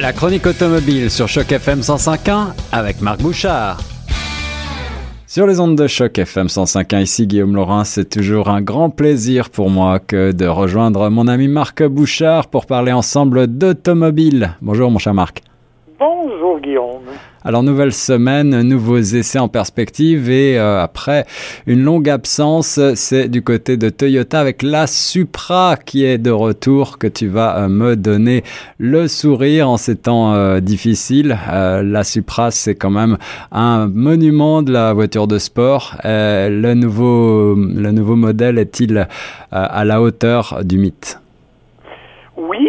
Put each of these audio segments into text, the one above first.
La chronique automobile sur Choc FM 105.1 avec Marc Bouchard. Sur les ondes de Choc FM 105.1, ici Guillaume Laurin, c'est toujours un grand plaisir pour moi que de rejoindre mon ami Marc Bouchard pour parler ensemble d'automobile. Bonjour mon cher Marc. Bonjour Guillaume. Alors nouvelle semaine, nouveaux essais en perspective et euh, après une longue absence, c'est du côté de Toyota avec la Supra qui est de retour que tu vas euh, me donner le sourire en ces temps euh, difficiles. la Supra c'est quand même un monument de la voiture de sport. le nouveau le nouveau modèle est-il à la hauteur du mythe? Oui,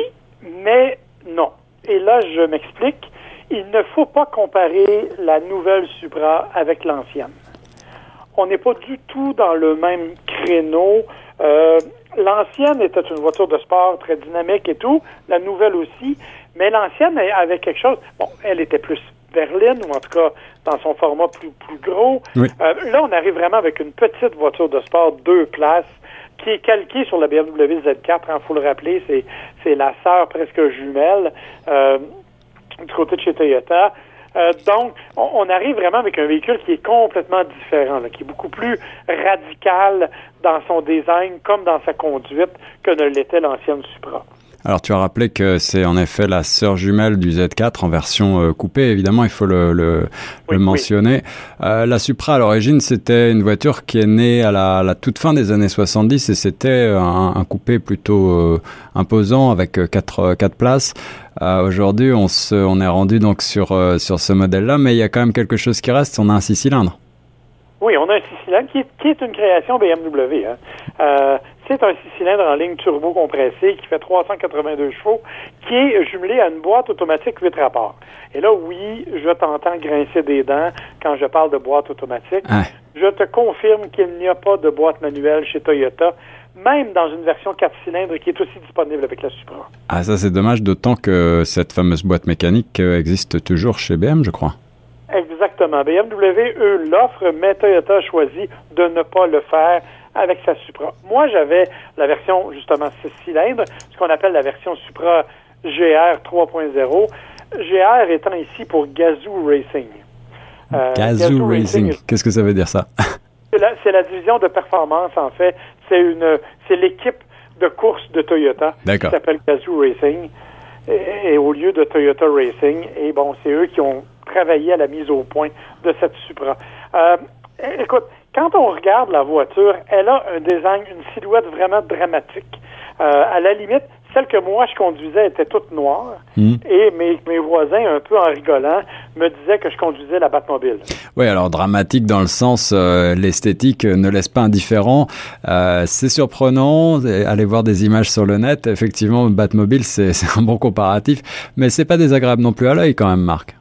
mais non. Et là je m'explique il ne faut pas comparer la nouvelle Supra avec l'ancienne. On n'est pas du tout dans le même créneau. Euh, l'ancienne était une voiture de sport très dynamique et tout, la nouvelle aussi, mais l'ancienne avait quelque chose. Bon, elle était plus berline, ou en tout cas dans son format plus, plus gros. Euh, là, on arrive vraiment avec une petite voiture de sport, deux places, qui est calquée sur la BMW Z4. Il hein, faut le rappeler, c'est la sœur presque jumelle. Euh, du côté de chez Toyota. Euh, donc, on, arrive vraiment avec un véhicule qui est complètement différent, qui est beaucoup plus radical dans son design comme dans sa conduite que ne l'était l'ancienne Supra. Alors tu as rappelé que c'est en effet la sœur jumelle du Z4 en version euh, coupée, évidemment il faut le, le, mentionner. Euh, la Supra à l'origine c'était une voiture qui est née à la, la, toute fin des années 70 et c'était un, un, coupé plutôt euh, imposant avec quatre, quatre places. Aujourd'hui on, se, on est rendu donc sur, sur ce modèle-là, mais il y a quand même quelque chose qui reste, on a un six cylindres. Oui, on a un six cylindres qui est, qui est une création BMW. Hein. Euh, c'est un six cylindres en ligne turbo compressé qui fait 382 chevaux, qui est jumelé à une boîte automatique 8 rapports. Et là, oui, je t'entends grincer des dents quand je parle de boîte automatique. Je te confirme qu'il n'y a pas de boîte manuelle chez Toyota, même dans une version 4 cylindres qui est aussi disponible avec la Supra. Ah, ça c'est dommage, d'autant que cette fameuse boîte mécanique euh, existe toujours chez BM, je crois. Exactement. BMW, eux, l'offre, mais Toyota a choisi de ne pas le faire avec sa Supra. Moi, j'avais la version, justement, 6 cylindres, ce qu'on appelle la version Supra GR 3.0. GR étant ici pour Gazoo Racing. Euh, Gazoo, Racing, qu'est-ce que ça veut dire ça? c'est la, division de performance, en fait. C'est une, c'est l'équipe de course de Toyota qui s'appelle Gazoo Racing. Et, au lieu de Toyota Racing, et bon, c'est eux qui ont travaillé à la mise au point de cette Supra. Euh, écoute, quand on regarde la voiture, elle a un design, une silhouette vraiment dramatique. Euh, à la limite, celle que moi je conduisais était toute noire hmm. et mes, mes, voisins, un peu en rigolant, me disaient que je conduisais la Batmobile. Oui, alors dramatique dans le sens, euh, l'esthétique ne laisse pas indifférent. Euh, c'est surprenant, allez voir des images sur le net, effectivement, Batmobile c'est un bon comparatif, mais c'est pas désagréable non plus à l'œil quand même, Marc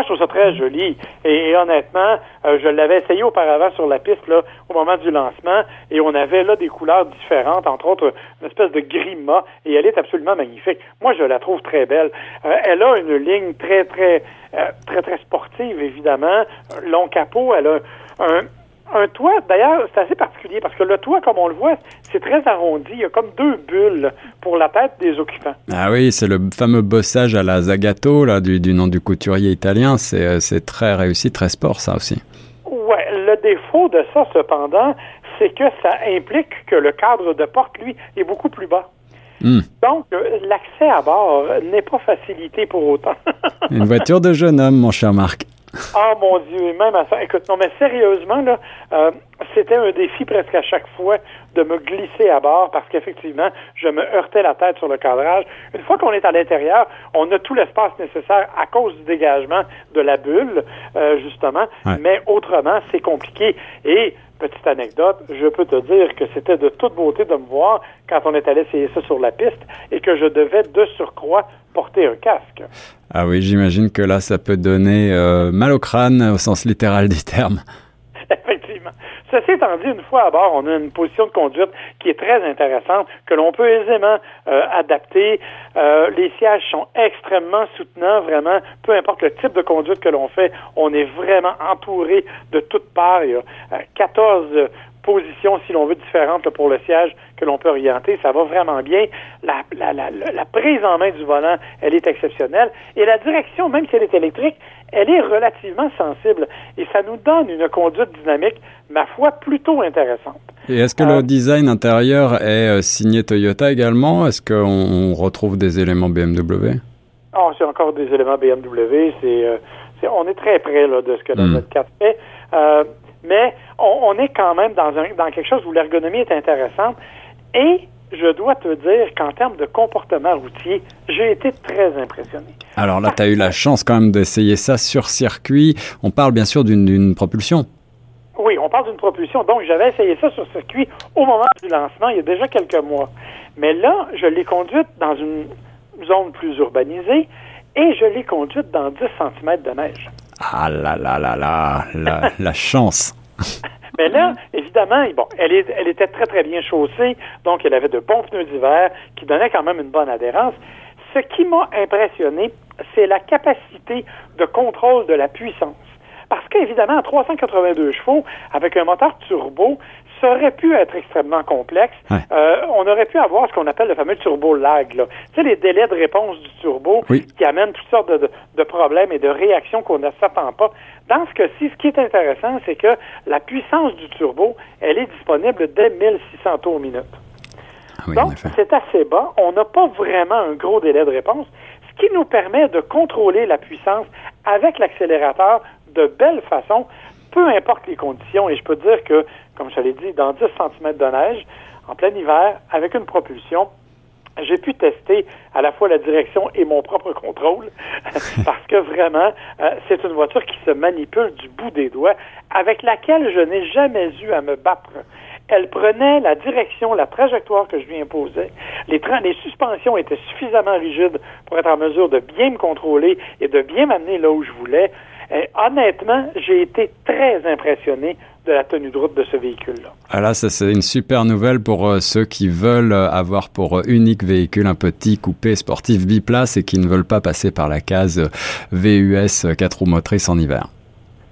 je trouve ça très joli. Et, honnêtement, euh, je l'avais essayé auparavant sur la piste là, au moment du lancement, et on avait là des couleurs différentes, entre autres une espèce de gris et elle est absolument magnifique. Moi, je la trouve très belle. Euh, elle a une ligne très, très, euh, très, très sportive, évidemment. Long capot, elle a un, un toit, d'ailleurs, c'est assez particulier parce que le toit, comme on le voit, c'est très arrondi. Il y a comme deux bulles pour la tête des occupants. Ah oui, c'est le fameux bossage à la Zagato, là, du, du nom du couturier italien. C'est, euh, c'est très réussi, très sport, ça aussi. Ouais, le défaut de ça, cependant, c'est que ça implique que le cadre de porte, lui, est beaucoup plus bas. Hmm. Donc, euh, l'accès à bord n'est pas facilité pour autant. Une voiture de jeune homme, mon cher Marc. Ah mon Dieu, et même à ça. Écoute, non, mais sérieusement, là, euh, c'était un défi presque à chaque fois de me glisser à bord parce qu'effectivement, je me heurtais la tête sur le cadrage. Une fois qu'on est à l'intérieur, on a tout l'espace nécessaire à cause du dégagement de la bulle, euh, justement. Mais autrement, c'est compliqué. Et petite anecdote, je peux te dire que c'était de toute beauté de me voir quand on est allé essayer ça sur la piste et que je devais de surcroît porter un casque. Ah oui, j'imagine que là, ça peut donner euh, mal au crâne au sens littéral du terme. Ceci étant dit, une fois à bord, on a une position de conduite qui est très intéressante, que l'on peut aisément euh, adapter. Euh, les sièges sont extrêmement soutenants, vraiment. Peu importe le type de conduite que l'on fait, on est vraiment entouré de toutes parts. Il y a 14 position, si l'on veut, différente pour le siège que l'on peut orienter. Ça va vraiment bien. La, la, la, la, prise en main du volant, elle est exceptionnelle. Et la direction, même si elle est électrique, elle est relativement sensible. Et ça nous donne une conduite dynamique, ma foi, plutôt intéressante. Et est-ce que le euh, design intérieur est euh, signé Toyota également? Est-ce qu'on retrouve des éléments BMW? Oh, c'est encore des éléments BMW. Euh, c'est, on est très près là, de ce que la hmm. Z4 fait. mais on, est quand même dans, un, dans quelque chose où l'ergonomie est intéressante. Et je dois te dire qu'en termes de comportement routier, j'ai été très impressionné. Alors là, tu as eu la chance quand même d'essayer ça sur circuit. On parle bien sûr d'une propulsion. Oui, on parle d'une propulsion. Donc, j'avais essayé ça sur circuit au moment du lancement, il y a déjà quelques mois. Mais là, je l'ai conduite dans une zone plus urbanisée et je l'ai conduite dans 10 cm de neige. Ah là là là là, la, la chance. Mais là, évidemment, elle, elle était très, très bien chaussée, donc elle avait de bons pneus d'hiver qui donnaient quand même une bonne adhérence. Ce qui m'a impressionné, c'est la capacité de contrôle de la puissance. Parce qu'évidemment, à 382 chevaux, avec un moteur turbo, ça aurait pu être extrêmement complexe. Euh, on aurait pu avoir ce qu'on appelle le fameux turbo lag. Là. Tu sais, les délais de réponse du turbo qui amènent toutes sortes de, problèmes et de réactions qu'on ne s'attend pas. Dans ce cas-ci, ce qui est intéressant, c'est que la puissance du turbo, elle est disponible dès 1600 tours minute. Ah Donc, c'est assez bas. On n'a pas vraiment un gros délai de réponse, ce qui nous permet de contrôler la puissance avec l'accélérateur de belle façon, peu importe les conditions. Et je peux dire que, comme je l'ai dit, dans 10 cm de neige, en plein hiver, avec une propulsion, j'ai pu tester à la fois la direction et mon propre contrôle parce que vraiment, euh, c'est une voiture qui se manipule du bout des doigts, avec laquelle je n'ai jamais eu à me battre. Elle prenait la direction, la trajectoire que je lui imposais. Les, les suspensions étaient suffisamment rigides pour être en mesure de bien me contrôler et de bien m'amener là où je voulais. Et honnêtement, j'ai été très impressionné de la tenue de route de ce véhicule-là. Ah là, ça c'est une super nouvelle pour euh, ceux qui veulent euh, avoir pour euh, unique véhicule un petit coupé sportif biplace et qui ne veulent pas passer par la case VUS 4 roues motrices en hiver.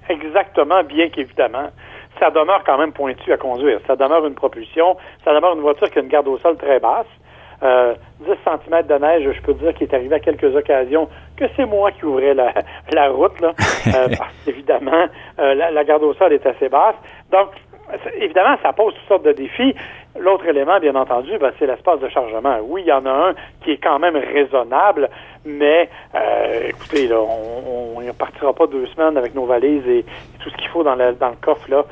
Exactement, bien qu'évidemment, ça demeure quand même pointu à conduire. Ça demeure une propulsion, ça demeure une voiture qui a une garde au sol très basse. 10 cm de neige, je peux dire qu'il est arrivé à quelques occasions que c'est moi qui ouvrais la, la route, là, euh, évidemment, euh, la, garde au sol est assez basse. Donc, évidemment, ça pose toutes sortes de défis. L'autre élément, bien entendu, ben, c'est l'espace de chargement. Oui, il y en a un qui est quand même raisonnable, mais euh, écoutez, là, on ne partira pas deux semaines avec nos valises et, tout ce qu'il faut dans, dans le coffre. Là,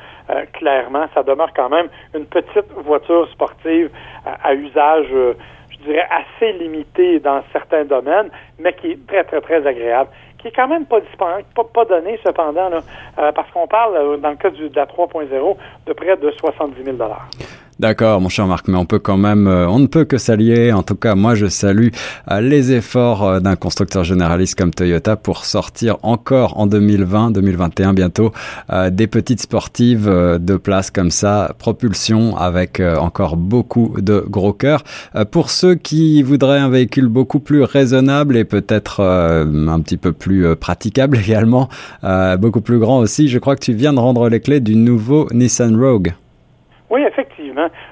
clairement, ça demeure quand même une petite voiture sportive à, usage je dirais, assez limité dans certains domaines, mais qui est très, très, très agréable, qui est quand même pas pas, pas donné cependant, là, euh, parce qu'on parle, euh, dans le cas du, de la 3.0, de près de 70 000 D'accord, mon cher Marc, mais on peut quand même, euh, on ne peut que s'allier. En tout cas, moi, je salue euh, les efforts euh, d'un constructeur généraliste comme Toyota pour sortir encore en 2020, 2021 bientôt, des petites sportives de place comme ça, propulsion avec encore beaucoup de gros cœurs. Pour ceux qui voudraient un véhicule beaucoup plus raisonnable et peut-être un petit peu plus praticable également, beaucoup plus grand aussi, je crois que tu viens de rendre les clés du nouveau Nissan Rogue. Oui, effectivement.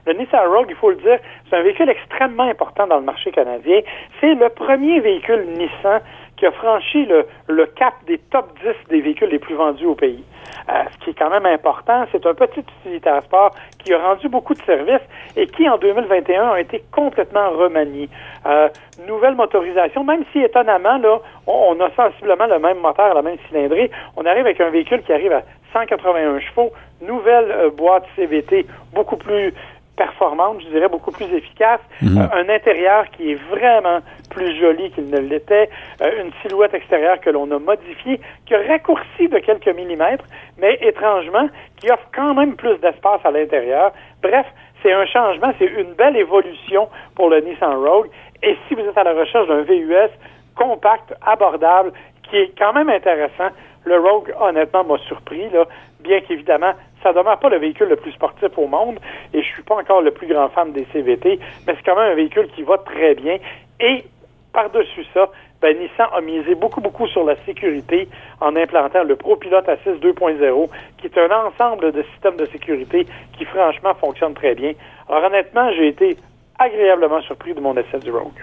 Le Nissan Rogue, il faut le dire, c'est un véhicule extrêmement important dans le marché canadien. C'est le premier véhicule Nissan qui a franchi le, le cap des top 10 des véhicules les plus vendus au pays. Euh, ce qui est quand même important, c'est un petit utilitaire sport qui a rendu beaucoup de services et qui, en 2021, a été complètement remanié. Euh, nouvelle motorisation, même si étonnamment, là, on, a sensiblement le même moteur, la même cylindrée, on arrive avec un véhicule qui arrive à 181 chevaux, nouvelle euh, boîte CVT beaucoup plus performante, je dirais beaucoup plus efficace, mhm. euh, un intérieur qui est vraiment plus joli qu'il ne l'était, euh, une silhouette extérieure que l'on a modifiée, qui a raccourci de quelques millimètres, mais étrangement, qui offre quand même plus d'espace à l'intérieur. Bref, c'est un changement, c'est une belle évolution pour le Nissan Rogue. Et si vous êtes à la recherche d'un VUS compact, abordable, qui est quand même intéressant, le Rogue, honnêtement, m'a surpris, là, bien qu'évidemment, ça demeure pas le véhicule le plus sportif au monde, et je suis pas encore le plus grand fan des CVT, mais c'est quand même un véhicule qui va très bien. Et par-dessus ça, ben, Nissan a misé beaucoup, beaucoup sur la sécurité en implantant le ProPilot Assist 2.0, qui est un ensemble de systèmes de sécurité qui, franchement, fonctionne très bien. Alors, honnêtement, j'ai été agréablement surpris de mon essai du Rogue.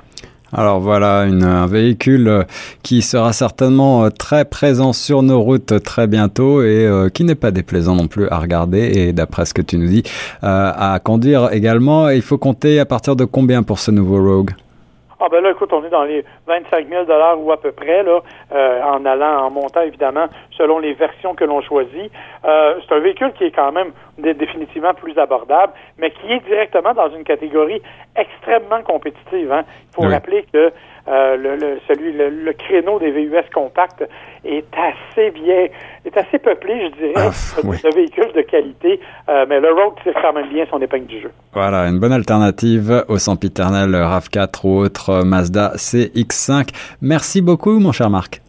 Alors voilà, un véhicule euh, qui sera certainement euh, très présent sur nos routes très bientôt et euh, qui n'est pas déplaisant non plus à regarder et d'après ce que tu nous dis, à conduire également. Il faut compter à partir de combien pour ce nouveau Rogue? Ah ben là, écoute, on est dans les 25 000 dollars ou à peu près là, euh, en allant, en montant évidemment selon les versions que l'on choisit. Euh, c'est un véhicule qui est quand même définitivement plus abordable, mais qui est directement dans une catégorie extrêmement compétitive. Hein. Il faut rappeler que euh, le, celui, le, créneau des VUS compacts est assez bien, est assez peuplé, je dirais, ah, de véhicules de qualité. Euh, mais le Rogue tire quand même bien son épingle du jeu. Voilà, une bonne alternative au sempiternel RAV4 ou autre Mazda CX5. Merci beaucoup, mon cher Marc.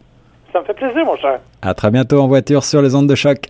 Ça me fait plaisir, mon cher. À très bientôt en voiture sur les ondes de choc.